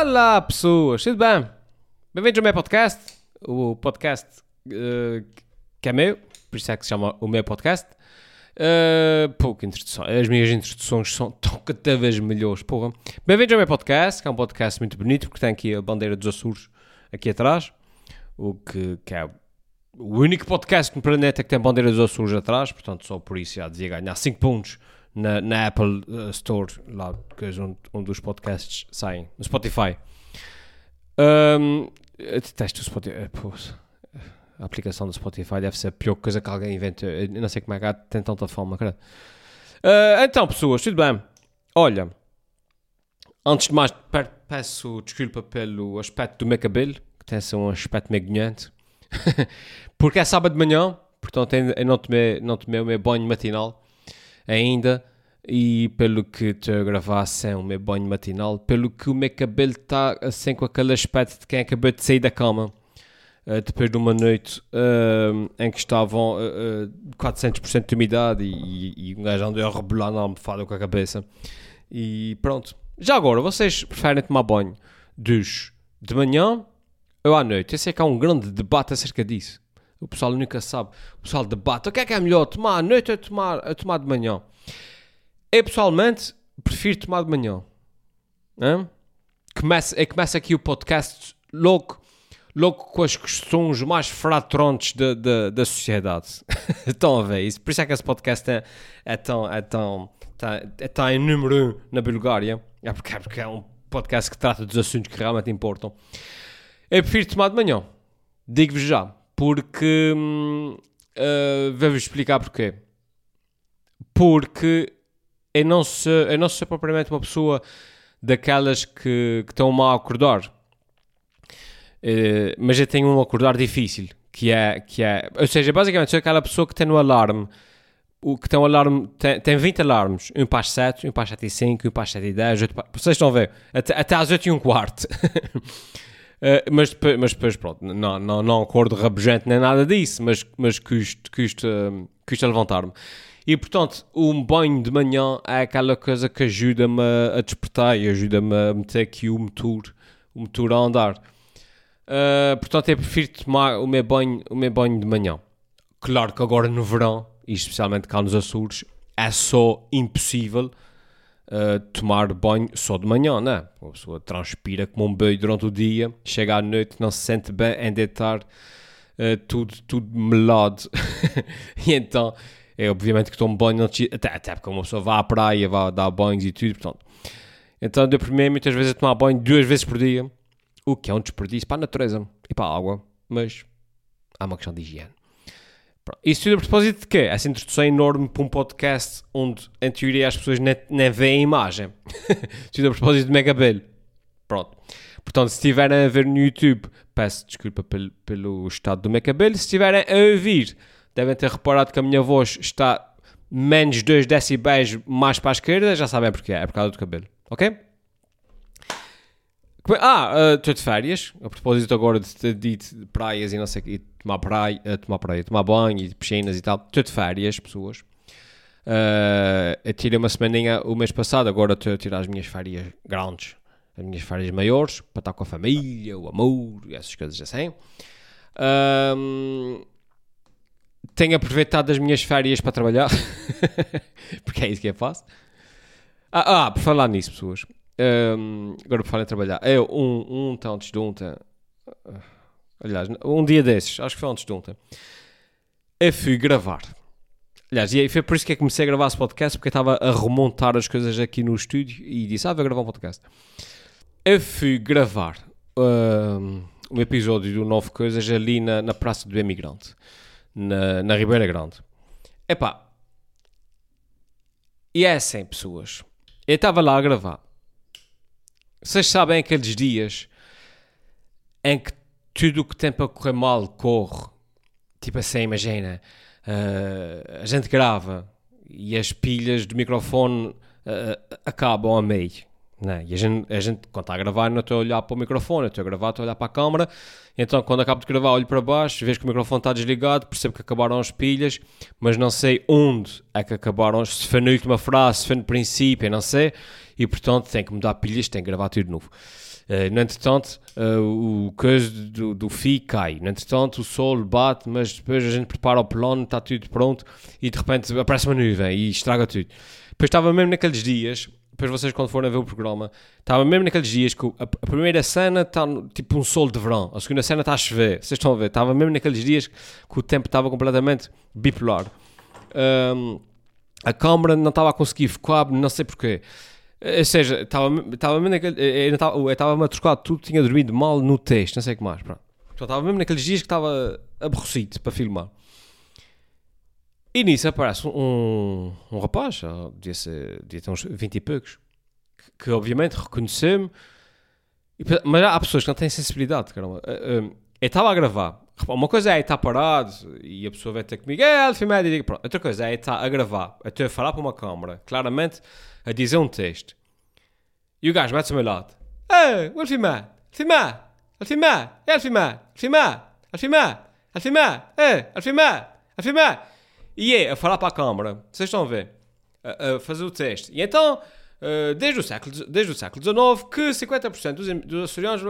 Olá, pessoas, tudo bem? Bem-vindos ao meu podcast, o podcast uh, que é meu, por isso é que se chama o meu podcast. Uh, pouca introdução, as minhas introduções são tão cada vez melhores, porra. Bem-vindos ao meu podcast, que é um podcast muito bonito, porque tem aqui a bandeira dos Açores aqui atrás, o que, que é o único podcast no planeta que tem bandeira dos Açores atrás, portanto só por isso já dizia ganhar 5 pontos na, na Apple uh, Store, lá, que é onde, onde os podcasts saem, no Spotify. Um, detesto o Spotify. Eh, a aplicação do Spotify deve ser a pior coisa que alguém inventou. Eu não sei como é que há, tem tanta fama, cara. Uh, então, pessoas, tudo bem? Olha, antes de mais, peço desculpa pelo aspecto do meu cabelo, que tem assim um aspecto meio gonhante. Porque é sábado de manhã, portanto eu não tomei, não tomei o meu banho matinal ainda e pelo que estou a gravar sem o meu banho matinal, pelo que o meu cabelo está assim com aquele aspecto de quem acabou de sair da cama uh, depois de uma noite uh, em que estavam uh, 400% de umidade e, e, e um gajo andou a rebolar na almofada com a cabeça. E pronto. Já agora, vocês preferem tomar banho dos de manhã ou à noite? Eu sei que há um grande debate acerca disso. O pessoal nunca sabe. O pessoal debate. O que é que é melhor? Tomar à noite ou tomar, ou tomar de manhã? Eu pessoalmente prefiro tomar de manhã. Hein? Começa, começa aqui o podcast logo, logo com as questões mais fratrontes da, da, da sociedade. Estão a ver isso? Por isso é que esse podcast é, é tão, é tão, tá, é tão em número um na Bulgária. É porque, é porque é um podcast que trata dos assuntos que realmente importam. Eu prefiro tomar de manhã. Digo-vos já porque. Uh, Vou-vos explicar porquê. Porque eu não, sou, eu não sou propriamente uma pessoa daquelas que, que estão mal a acordar. Uh, mas eu tenho um acordar difícil. Que é, que é. Ou seja, basicamente sou aquela pessoa que tem no alarme. O que tem um alarme. Tem, tem 20 alarmes. Um para as 7, um para as 7 e 5, um para as 7 e 10. Para, vocês estão a ver? Até, até às 8 e um quarto. Uh, mas, depois, mas depois, pronto, não, não, não acordo rabugente nem nada disso, mas, mas custa, custa, custa levantar-me. E portanto, um banho de manhã é aquela coisa que ajuda-me a, despertar e ajuda-me a meter aqui o motor, o motor a andar. Uh, portanto, eu prefiro tomar o meu, banho, o meu banho de manhã. Claro que agora no verão, e especialmente cá nos Açores, é só impossível tomar banho só de manhã, né? A pessoa transpira como um boi durante o dia, chega à noite, não se sente bem em deitar uh, tudo, tudo melado. e então, é obviamente que tomo banho, até, até porque uma pessoa vai à praia, vai dar banhos e tudo, portanto. Então, por mim muitas vezes a tomar banho duas vezes por dia, o que é um desperdício para a natureza e para a água, mas há uma questão de higiene. Isso tudo a propósito de quê? Essa introdução é enorme para um podcast onde, em teoria, as pessoas nem, veem a imagem. tudo a propósito de Megabel. Pronto. Portanto, se estiverem a ver no YouTube, peço desculpa pelo, pelo estado do meu cabelo. Se estiverem a ouvir, devem ter reparado que a minha voz está menos 2 decibéis mais para a esquerda. Já sabem porque é. É por causa do cabelo. Ok? Ah, uh, estou de férias. A propósito agora de ter dito praias e não sei que tomar praia, uh, tomar praia, tomar banho e piscinas e tal. Estou de férias, pessoas. Uh, eu tirei uma semaninha o mês passado, agora estou a tirar as minhas férias grandes, as minhas férias maiores, para estar com a família, o amor essas coisas assim. Um, tenho aproveitado as minhas férias para trabalhar, porque é isso que eu faço. Ah, ah por falar nisso, pessoas. Um, agora por falar em trabalhar. Eu, um, um tantos de ontem. Aliás, um dia desses, acho que foi antes de ontem, eu fui gravar. Aliás, e foi por isso que eu comecei a gravar esse podcast, porque eu estava a remontar as coisas aqui no estúdio e disse, ah, vou gravar um podcast. Eu fui gravar um, um episódio do Novo Coisas ali na, na Praça do Emigrante, na, na Ribeira Grande. Epá, e é assim, pessoas. Eu estava lá a gravar. Vocês sabem aqueles dias em que tudo o que tem para correr mal corre. Tipo assim, imagina, uh, a gente grava e as pilhas do microfone uh, acabam a meio. Né? E a gente, a gente, quando está a gravar, não estou a olhar para o microfone, estou a gravar, estou a olhar para a câmera. Então, quando acabo de gravar, olho para baixo, vejo que o microfone está desligado, percebo que acabaram as pilhas, mas não sei onde é que acabaram, se foi na última frase, se foi no princípio, não sei. E portanto, tenho que mudar pilhas, tenho que gravar tudo de novo. Uh, no entretanto, uh, o coisa do, do FI cai. No entretanto, o sol bate, mas depois a gente prepara o plano, está tudo pronto e de repente aparece uma nuvem e estraga tudo. Depois estava mesmo naqueles dias, depois vocês quando forem ver o programa, estava mesmo naqueles dias que a, a primeira cena está tipo um sol de verão, a segunda cena está a chover, vocês estão a ver, estava mesmo naqueles dias que o tempo estava completamente bipolar. Um, a câmera não estava a conseguir focar, não sei porquê. Ou seja, estava, estava naquele. Estava-me a trocar tudo, tinha dormido mal no texto, não sei o que mais. Pronto. Estava mesmo naqueles dias que estava aborrecido para filmar. E nisso aparece um, um rapaz, devia, ser, devia ter uns 20 e poucos, que, que obviamente reconheceu-me. Mas há pessoas que não têm sensibilidade, caramba. Eu estava a gravar. Uma coisa é estar parado e a pessoa vai ter comigo, é, Média, e pronto. Outra coisa é estar a gravar, a ter a falar para uma câmara, claramente a dizer um texto. E o gajo mete-se ao meu lado. Ei, o Alfimar, Alfimar, Alfimar, é Alfimar, Alfimar, Alfimar, Alfimar, é, Alfimar, Alfimar. E é a falar para a câmara, vocês estão a ver, a, a fazer o teste. E então, uh, desde, o século, desde o século XIX, que 50% dos, dos açorianos...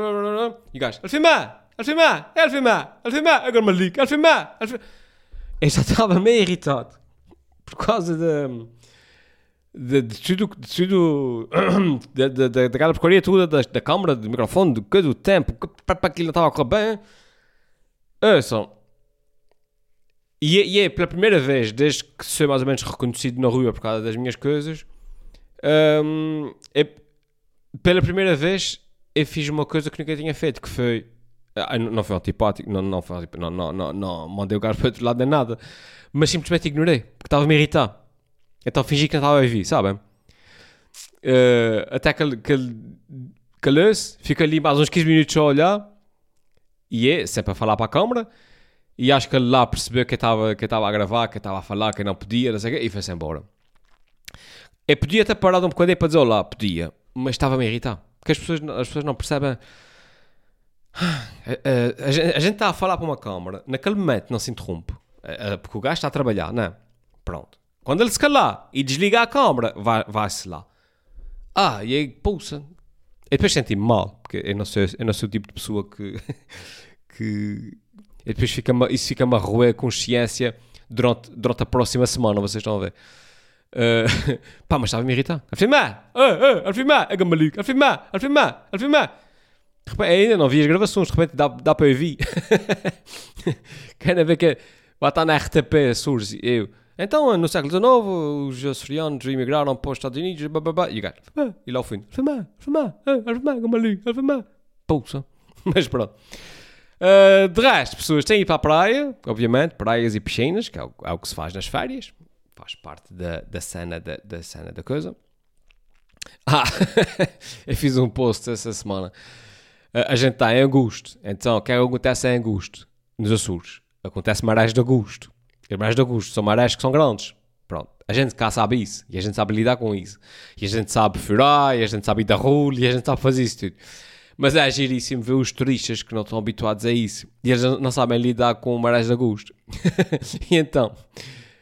E o gajo, Alfimar, Alfimar, é Alfimar, Alfimar, agora me ligo, Alfimar, Alfimar. Eu já estava meio irritado por causa de de, de tudo, de tudo da, daquela porcaria toda da, da câmara, do microfone, do que do tempo, para aquilo não estava a correr bem. Ouçam. E, é, e é pela primeira vez, desde que sou mais ou menos reconhecido na rua por causa das minhas coisas, um, é, pela primeira vez eu fiz uma coisa que nunca tinha feito, que foi. Ah, não foi antipático, não, não, foi, não, não, não, não mandei o gajo para outro lado nem nada, mas simplesmente ignorei, porque estava a irritar. Então fingi que não estava a ouvir, sabem? Uh, até que ele, ele fica ali mais uns 15 minutos a olhar e é sempre a falar para a câmara. E acho que ele lá percebeu que estava que a gravar, que estava a falar, que não podia, não sei o quê, e foi-se embora. Eu podia ter parado um bocadinho para dizer olá, podia, mas estava-me a irritar. Porque as pessoas, as pessoas não percebem. A, a, a, gente, a gente está a falar para uma câmara, naquele momento não se interrompe, porque o gajo está a trabalhar, não é? Pronto. Quando ele se calar e desligar a câmera, vai-se vai lá. Ah, e aí, pulsa. E depois senti-me mal, porque eu não, sou, eu não sou o tipo de pessoa que. que e depois fica isso fica-me a roer a consciência durante, durante a próxima semana, vocês estão a ver. Uh, pá, mas estava-me a irritar. A filmar! Ah, ah, a filmar! Filmar! Ainda não vi as gravações, de repente dá, dá para ouvir. Querem ver que vai estar na RTP, surge eu. Então, no século XIX, os açorianos imigraram para os Estados Unidos, e o gajo, e lá ao fim, Alfamá, Alfamá, Alfamá, Gamali, Alfamá, pousa. Mas pronto. Uh, de resto, pessoas têm ido para a praia, obviamente, praias e piscinas, que é o, é o que se faz nas férias, faz parte da, da, cena, da, da cena da coisa. Ah, eu fiz um post essa semana. A gente está em agosto, então o que é que acontece em agosto? Nos Açores. Acontece marés de agosto. As marés de Augusto são marés que são grandes. Pronto. A gente cá sabe isso. E a gente sabe lidar com isso. E a gente sabe furar, e a gente sabe ir da rua, e a gente sabe fazer isso tudo. Mas é giríssimo ver os turistas que não estão habituados a isso. E eles não sabem lidar com marés de Augusto. e então...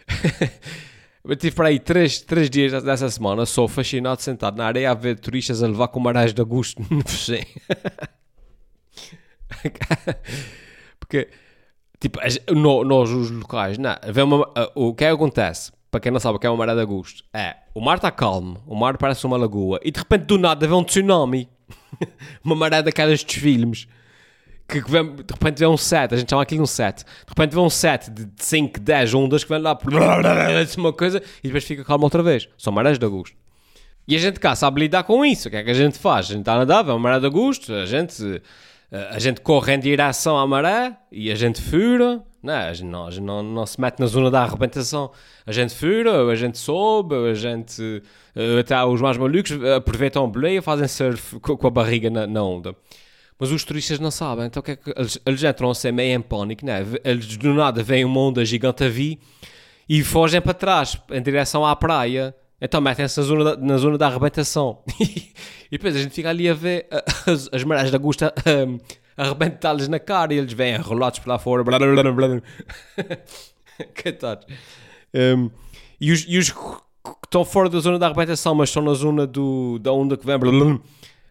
Eu tive para aí três, três dias dessa semana, sou fascinado sentado na areia a ver turistas a levar com marés de Augusto no Porque Tipo, nós, os locais, não, uma, o que é que acontece? Para quem não sabe o que é uma maré de agosto, é o mar está calmo, o mar parece uma lagoa, e de repente do nada vê um tsunami, uma maré daquelas dos filmes, que, que vem, de repente vê um set, a gente chama aquilo um set, de repente vê um set de 5, 10 ondas que vem lá, uma coisa, e depois fica calmo outra vez. São marés de agosto. E a gente cá sabe lidar com isso. O que é que a gente faz? A gente está a nadar, vê uma maré de agosto, a gente a gente corre em direção à maré e a gente fura, não, a gente não, a gente não, não se mete na zona da arrebentação, a gente fura, a gente sobe, a gente, eh, até os mais malucos aproveitam a boleia, fazem surf com a barriga na, na, onda. Mas os turistas não sabem, então que é que eles, eles entram assim meio em pânico, né? eles do nada veem uma onda gigante a vir e fogem para trás, em direção à praia, então metem-se na zona da, na zona da arrebentação. E depois a gente fica ali a ver as, as marés da Augusta um, arrebentá-los na cara e eles vêm enrolados para lá fora. Blá, blá, blá, blá. Um, e, os, e os que estão fora da zona da arrebentação, mas estão na zona do, da onda que vem, blá, blá,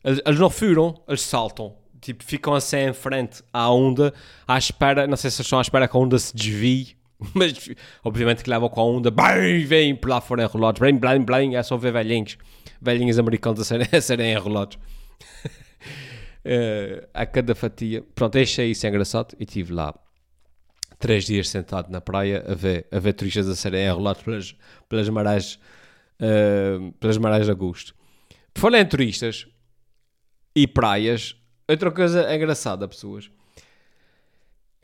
Eles, eles não furam, eles saltam. Tipo, ficam assim em frente à onda, à espera, não sei se estão à espera que a onda se desvie, mas obviamente que levam com a onda, bem, vem por lá fora enrolados, bem, bem, bem, é só ver velhinhos, velhinhos americanos a serem, a serem enrolados. uh, a cada fatia. Pronto, achei isso engraçado e estive lá três dias sentado na praia a ver, a ver turistas a serem enrolados pelas, pelas marés uh, pelas marés de agosto. Por em turistas e praias, outra coisa engraçada, pessoas.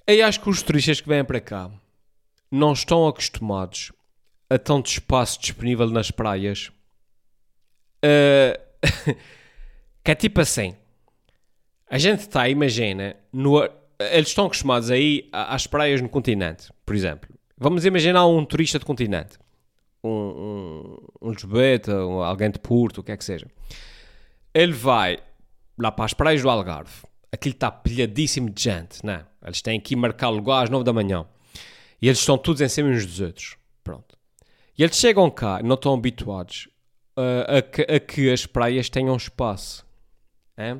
Eu acho que os turistas que vêm para cá não estão acostumados a tanto espaço disponível nas praias. Uh, que é tipo assim. A gente está, imagina, no, eles estão acostumados aí às praias no continente, por exemplo. Vamos imaginar um turista de continente. Um, um, um Lisboeta, um, alguém de Porto, o que é que seja. Ele vai lá para as praias do Algarve. Aquilo está pilhadíssimo de gente, não é? Eles têm que marcar lugar às 9 da manhã. E eles estão todos em cima uns dos outros. Pronto. E eles chegam cá não estão habituados uh, a, que, a, que, as praias tenham espaço. É?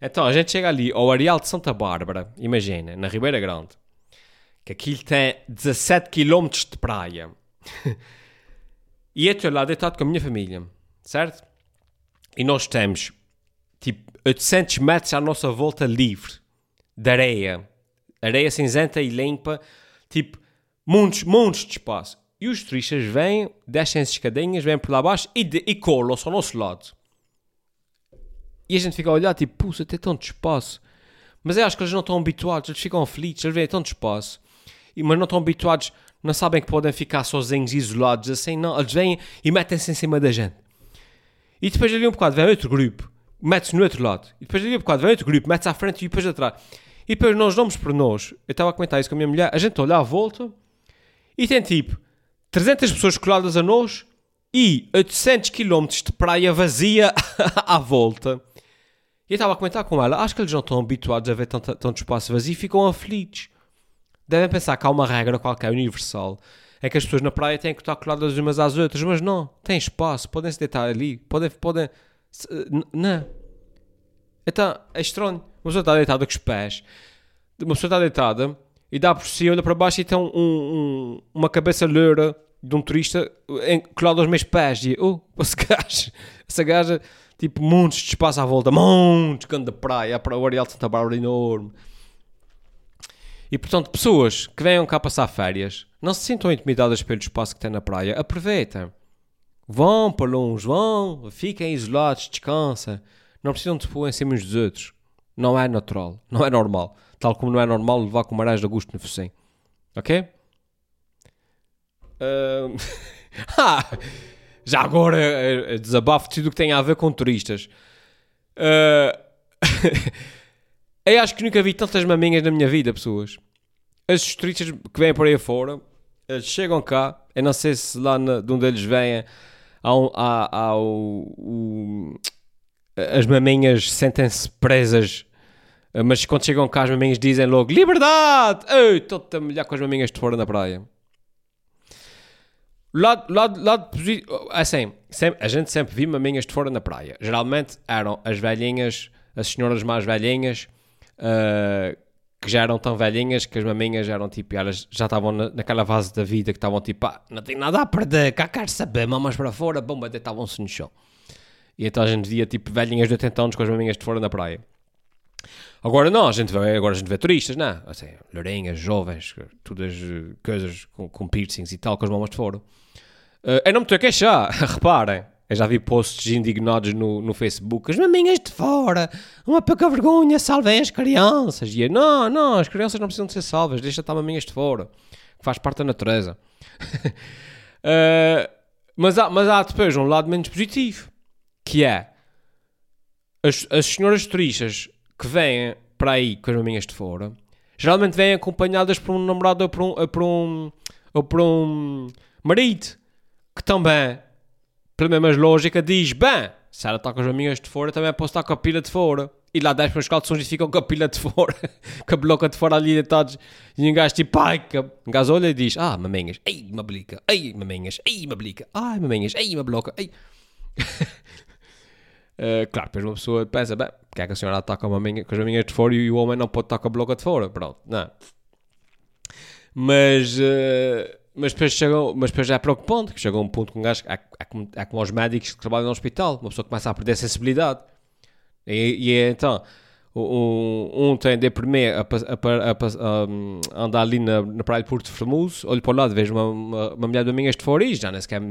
Então, a gente chega ali ao Areal de Santa Bárbara, imagina, na Ribeira Grande, que aquilo tem 17 km de praia. e eu estou lá deitado com a minha família, certo? E nós temos, 800 metros à nossa volta livre, de areia. Areia cinzenta e limpa, tipo, montes, montes de espaço. E os turistas vêm, descem as escadinhas, vêm por lá abaixo e, e colam-se ao nosso lado. E a gente fica a olhar, tipo, puxa, tem tanto espaço. Mas eu acho que eles não estão habituados, eles ficam aflitos, eles veem tanto espaço. E, mas não estão habituados, não sabem que podem ficar sozinhos, isolados, assim, não. Eles vêm e metem-se em cima da gente. E depois ali um bocado vem outro grupo, mete-se no outro lado. E depois ali um bocado vem outro grupo, mete-se à frente e depois atrás. E depois nós damos por nós. Eu estava a comentar isso com a minha mulher. A gente olha à volta e tem tipo 300 pessoas coladas a nós e 800 km de praia vazia à volta. E eu estava a comentar com ela. Acho que eles não estão habituados a ver tanto, tanto espaço vazio e ficam aflitos. Devem pensar que há uma regra qualquer universal. É que as pessoas na praia têm que estar coladas umas às outras, mas não, tem espaço, podem se deitar ali, podem. podem não. Então, é estranho. Uma pessoa está deitada com os pés, uma pessoa está deitada e dá por si, olha para baixo e tem um, um, uma cabeça loura de um turista colado aos meus pés. E oh, esse gajo, essa gaja, tipo, montes de espaço à volta, montes canto da praia, para o Areal de Santa Bárbara enorme. E portanto, pessoas que venham cá passar férias, não se sintam intimidadas pelo espaço que tem na praia, aproveitem. Vão para longe, vão, fiquem isolados, descansem. Não precisam de pôr em cima uns dos outros. Não é natural, não é normal. Tal como não é normal levar com marés de agosto no focinho. Ok? Uh... ah, já agora é, é desabafo de tudo o que tem a ver com turistas. Uh... Eu acho que nunca vi tantas maminhas na minha vida, pessoas. Os turistas que vêm por aí fora, eles chegam cá. Eu não sei se lá na, de onde eles vêm há, há, há o, o as maminhas sentem-se presas, mas quando chegam cá as maminhas dizem logo liberdade! Ei, estou-te a molhar com as maminhas de fora na praia. Lado, lado, lado assim, sempre, a gente sempre viu maminhas de fora na praia. Geralmente eram as velhinhas, as senhoras mais velhinhas, uh, que já eram tão velhinhas que as maminhas eram tipo, elas já estavam na, naquela fase da vida que estavam tipo, ah, não tem nada a perder, cá quer saber, mamas para fora, bomba, deitavam-se no chão. E então a gente via tipo velhinhas de 80 anos com as maminhas de fora na praia. Agora não, a gente vê, agora a gente vê turistas, não? É? Assim, lourinhas, jovens, todas eh, coisas com, com, piercings e tal, com as mamas de fora. Uh, eu não me estou a queixar, reparem. Eu já vi posts indignados no, no Facebook. As maminhas de fora, uma pouca vergonha, salvem as crianças. E eu, não, não, as crianças não precisam de ser salvas, deixa estar maminhas de fora. Que faz parte da natureza. uh, mas, há, mas há depois um lado menos positivo que é as, as senhoras turistas que vêm para aí com as maminhas de fora, geralmente vêm acompanhadas por um namorado ou por um, ou por um, ou por um marido, que também, pela mesma lógica, diz, bem, se ela está com as maminhas de fora, também posso estar com a pila de fora. E lá desce para os calções e ficam com a pila de fora, com a bloca de fora ali deitados. E um gajo tipo, ai, que... um gajo olha e diz, ah, maminhas, ei, uma blica, ei, maminhas, ei, uma blica, ai, maminhas, ei, uma bloca, ei. Uh, claro, depois uma pessoa pensa, bem, porque é que a senhora toca uma minha, com as maminhas de fora e o homem não pode tocar a boca de fora? Pronto, não. Mas, uh, mas, depois mas depois já é preocupante, que chegou um ponto com um gajo, é, é, como, é como os médicos que trabalham no hospital, uma pessoa começa a perder a sensibilidade. E, e é, então, um, um tem de primeiro a, a, a, a, andar ali na, na praia de Porto Formoso, olho para o lado, vejo uma, uma, uma mulher de maminhas de fora e já nem sequer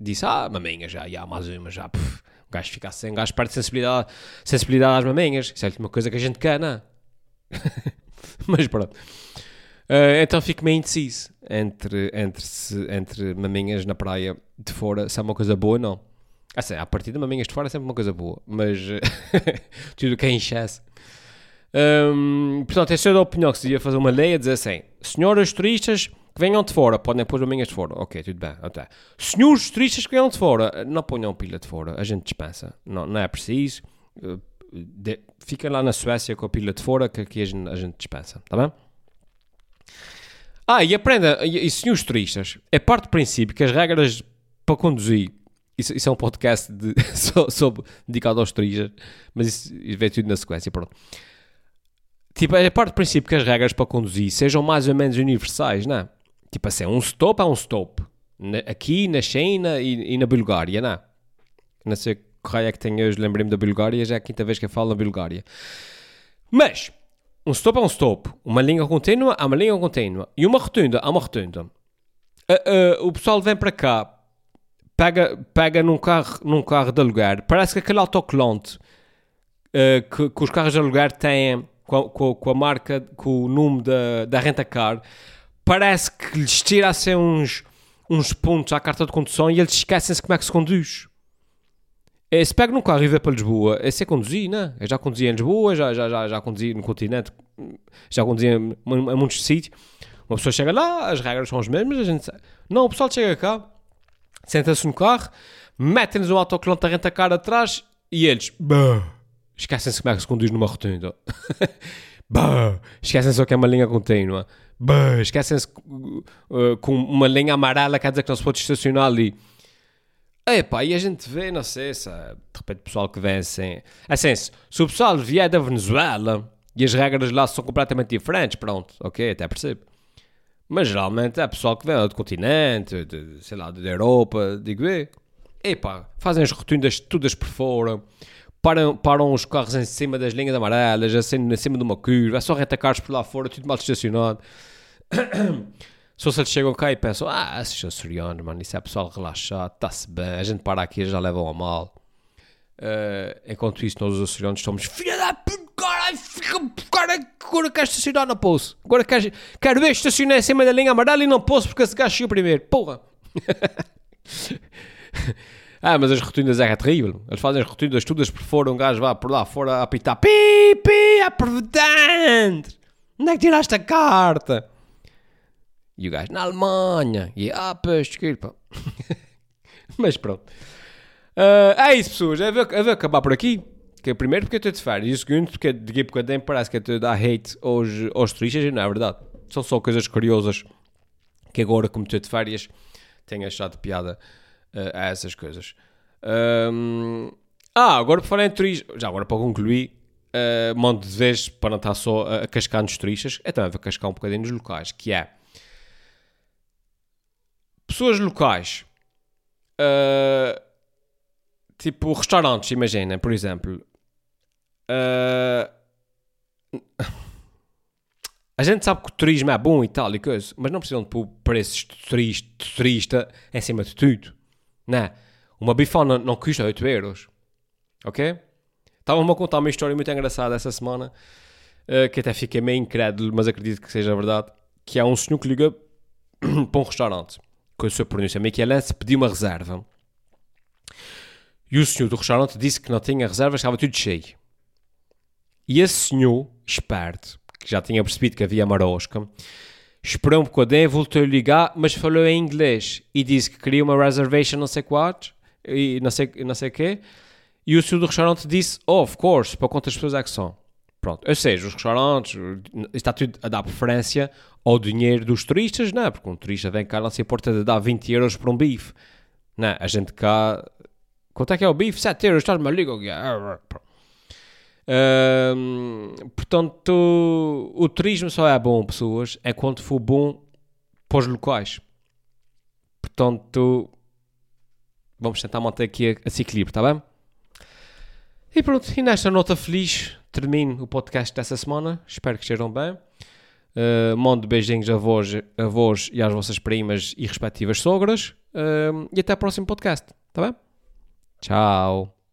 disse, ah, maminhas, já, já, mais uma, já, puf, o gajo fica assim, o gajo perde sensibilidade, sensibilidade às maminhas, isso é uma coisa que a gente quer, não é? Mas pronto. Uh, então fico meio indeciso entre, entre, se, entre maminhas na praia de fora, se é uma coisa boa ou não. Assim, a partir de maminhas de fora é sempre uma coisa boa, mas tudo que é enxesse. Um, portanto, essa é a opinião que se devia fazer uma lei a dizer assim: senhoras turistas que venham de fora, podem pôr maminhas de fora. Ok, tudo bem. Até. Senhores turistas que venham de fora, não ponham pilha de fora, a gente dispensa. Não, não é preciso. Uh, de, fica lá na Suécia com a pilha de fora que aqui a gente, a gente dispensa, tá bem? Ah, e aprenda, e, e senhores turistas, é parte do princípio que as regras para conduzir, isso, isso é um podcast de, sobre, dedicado aos turistas, mas isso, isso vem tudo na sequência, pronto. Tipo, é parte do princípio que as regras para conduzir sejam mais ou menos universais, não é? Tipo assim, um stop é um stop. Na, aqui na China e, e, na Bulgária, não é? Não sei que raio é que tenho hoje, lembrei-me da Bulgária, já é a quinta vez que eu falo na Bulgária. Mas, um stop é um stop, uma linha contínua é uma linha contínua e uma rotunda é uma rotunda. Uh, uh, o pessoal vem para cá, pega, pega num, carro, num carro de aluguer, parece que aquele autocolante uh, que, que, os carros de aluguer têm com, com, com, a marca, com o número da, da renta-car, parece que lhes tira assim uns, uns pontos à carta de condução e eles esquecem-se como é que se conduz. Se pega num carro e vê para Lisboa, é ser conduzir, né? Eu já conduzi em Lisboa, já, já, já, já conduzi no continente, já conduzi em, em muitos sítios. Uma pessoa chega lá, as regras são as mesmas, a gente Não, o pessoal chega cá, senta-se no carro, metem-nos o autocolante da renta-car atrás e eles... Esquecem-se como é que se conduz numa rotunda. Esquecem-se só que é uma linha contínua. Esquecem-se uh, com uma linha amarela, quer dizer que não se pode estacionar ali. Epá, e a gente vê, não sei, se, de repente o pessoal que vem assim... Assim, se, se o pessoal vier da Venezuela e as regras lá são completamente diferentes, pronto, ok, até percebo. Mas geralmente é pessoal que vem do continente, de, sei lá, da Europa, digo eu. Epá, fazem as rotundas todas por fora, param, param os carros em cima das linhas amarelas, assim, em cima de uma curva, é só retacarros por lá fora, tudo mal estacionado. Só se eles chegam cá e pensam, ah, esses açorianos, mano, isso é pessoal relaxado, está-se bem, a gente para aqui já levam a mal. Uh, enquanto isso, nós os açorianos estamos, filha da puta, cara, agora quero estacionar na poço. Agora quero, quero ver estacionar em cima da linha amarela e não posso porque esse gajo chegou primeiro. Porra! ah, mas as rotundas é terrível. Eles fazem as rotundas todas por fora, um gajo vai por lá fora a apitar, pi, pi, é por dentro. Onde é que tiraste a carta? E o gajo, na Alemanha. E ah, pois, desculpa. Mas pronto. Uh, é isso, pessoas. Eu vou, eu vou acabar por aqui. Que é primeiro porque eu estou de férias. E o segundo porque de época tempo parece que eu estou a dar hate aos, aos turistas. E não é verdade. São só coisas curiosas que agora, como estou de férias, tenho achado piada uh, a essas coisas. Um, ah, agora por falar em turismo. Já agora para concluir. Uh, monte de vezes para não estar só a, a cascar nos turistas. É também vou cascar um bocadinho nos locais. Que é pessoas locais, uh, tipo restaurantes, imaginem, por exemplo. Uh, a gente sabe que o turismo é bom e tal e coisa, mas não precisam de pôr preços de turista, de turista em cima de tudo. Não é? Uma bifana não custa 8 euros. Ok? Estavam-me a contar uma história muito engraçada essa semana, uh, que até fiquei meio incrédulo, mas acredito que seja verdade, que há um senhor que liga para um restaurante com a sua pronúncia Michelense, pediu uma reserva. E o senhor do restaurante disse que não tinha reserva, estava tudo cheio. E esse senhor, esperto, que já tinha percebido que havia marosca, esperou um bocadinho, voltou a ligar, mas falou em inglês e disse que queria uma reservation não sei quantos, e não sei, não sei quê. E o senhor do restaurante disse, oh, of course, para quantas pessoas é que são? Pronto, ou seja, os restaurantes, está tudo a dar preferência ao dinheiro dos turistas, não é? Porque um turista vem cá, não se importa de dar 20 euros por um bife. Não, a gente cá Quanto é que é o bife? 7 euros, estás-me a portanto, o turismo só é bom, pessoas, é quando for bom para os locais. Portanto, vamos tentar manter aqui esse equilíbrio, está bem? E pronto, e nesta nota feliz termino o podcast dessa semana. Espero que estejam bem. Uh, mando beijinhos a vós, a vós e às vossas primas e respectivas sogras. Uh, e até o próximo podcast, tá bem? Tchau.